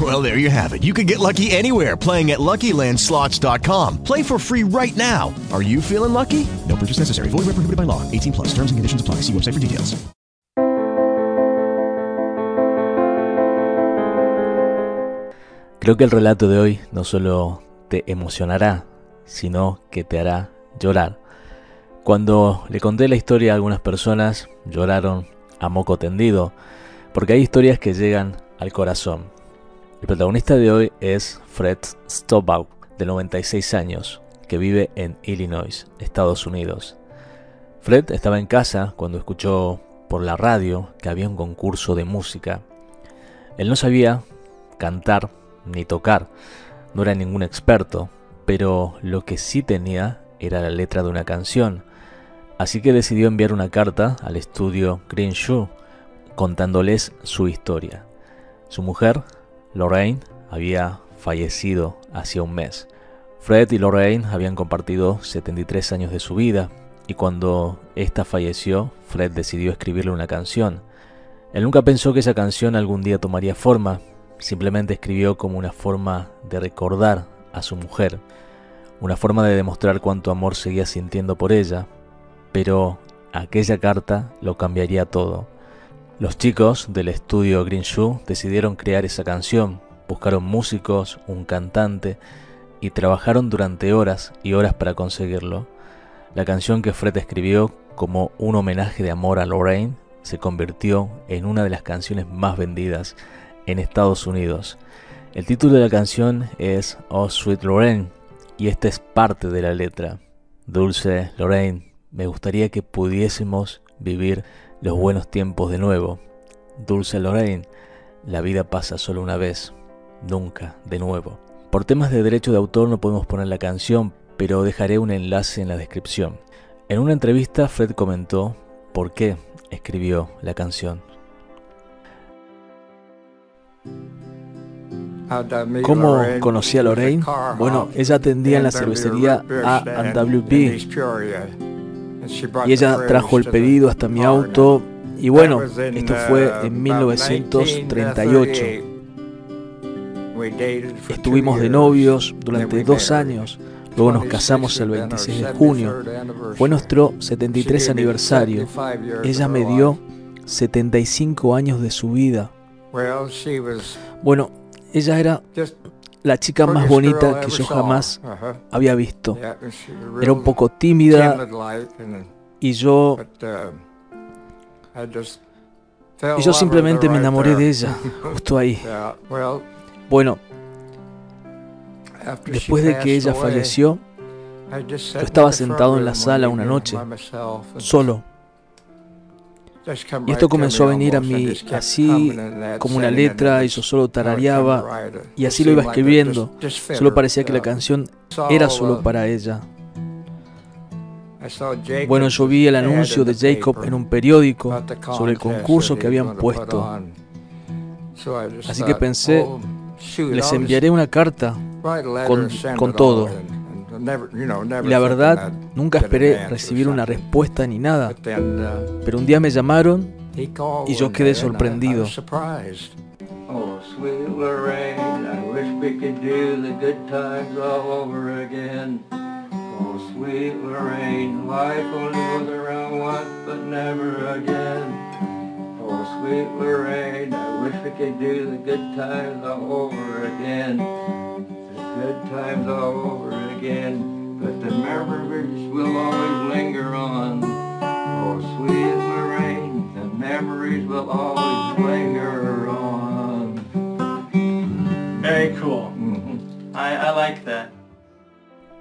Well, there you have it. You can get lucky anywhere playing at LuckyLandSlots.com. Play for free right now. Are you feeling lucky? No purchase necessary. Void where prohibited by law. 18 plus. Terms and conditions apply. See website for details. Creo que el relato de hoy no solo te emocionará, sino que te hará llorar. Cuando le conté la historia a algunas personas, lloraron a moco tendido, porque hay historias que llegan al corazón. El protagonista de hoy es Fred Stobaugh, de 96 años, que vive en Illinois, Estados Unidos. Fred estaba en casa cuando escuchó por la radio que había un concurso de música. Él no sabía cantar ni tocar, no era ningún experto, pero lo que sí tenía era la letra de una canción. Así que decidió enviar una carta al estudio Green Shoe contándoles su historia. Su mujer, Lorraine, había fallecido hacía un mes. Fred y Lorraine habían compartido 73 años de su vida y cuando ésta falleció, Fred decidió escribirle una canción. Él nunca pensó que esa canción algún día tomaría forma, simplemente escribió como una forma de recordar a su mujer, una forma de demostrar cuánto amor seguía sintiendo por ella, pero aquella carta lo cambiaría todo. Los chicos del estudio Green Shoe decidieron crear esa canción, buscaron músicos, un cantante y trabajaron durante horas y horas para conseguirlo. La canción que Fred escribió como un homenaje de amor a Lorraine se convirtió en una de las canciones más vendidas en Estados Unidos. El título de la canción es Oh Sweet Lorraine y esta es parte de la letra. Dulce Lorraine, me gustaría que pudiésemos vivir los buenos tiempos de nuevo. Dulce Lorraine, la vida pasa solo una vez, nunca de nuevo. Por temas de derecho de autor no podemos poner la canción, pero dejaré un enlace en la descripción. En una entrevista Fred comentó por qué escribió la canción. ¿Cómo conocí a Lorraine? Bueno, ella atendía en la cervecería A&WB y ella trajo el pedido hasta mi auto y bueno, esto fue en 1938. Estuvimos de novios durante dos años, luego nos casamos el 26 de junio. Fue nuestro 73 aniversario. Ella me dio 75 años de su vida. Bueno, ella era la chica más bonita que yo jamás había visto. Era un poco tímida y yo... Y yo simplemente me enamoré de ella, justo ahí. Bueno, después de que ella falleció, yo estaba sentado en la sala una noche, solo. Y esto comenzó a venir a mí así como una letra y yo solo tarareaba y así lo iba escribiendo. Solo parecía que la canción era solo para ella. Bueno, yo vi el anuncio de Jacob en un periódico sobre el concurso que habían puesto. Así que pensé, les enviaré una carta con, con todo. Y la verdad, nunca esperé recibir una respuesta ni nada. Pero un día me llamaron y yo quedé sorprendido. Oh, sweet Lorraine, I wish we could do the good times all over again. Good times all over again. But the memories will always linger on. Oh, sweet Lorraine, the memories will always linger on. Very cool. Mhm. I, I like that.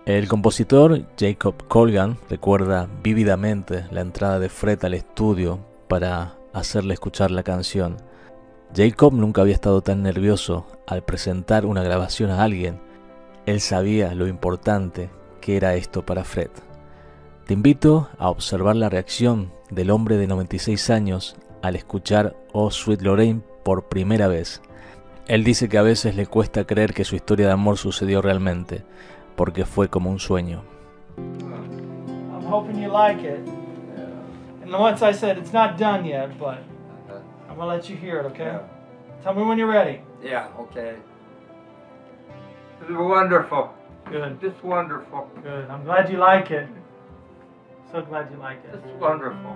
El compositor Jacob Colgan recuerda vívidamente la entrada de Fred al estudio para hacerle escuchar la canción. Jacob nunca había estado tan nervioso al presentar una grabación a alguien. Él sabía lo importante que era esto para Fred. Te invito a observar la reacción del hombre de 96 años al escuchar Oh Sweet Lorraine por primera vez. Él dice que a veces le cuesta creer que su historia de amor sucedió realmente, porque fue como un sueño. I'm hoping you like it. And once I said it's not done yet, but I'm gonna let you hear it, okay? Tell me when you're ready. Yeah, okay. This is wonderful. Good, Just wonderful. good. I'm glad you like it. So glad you like it. It's wonderful.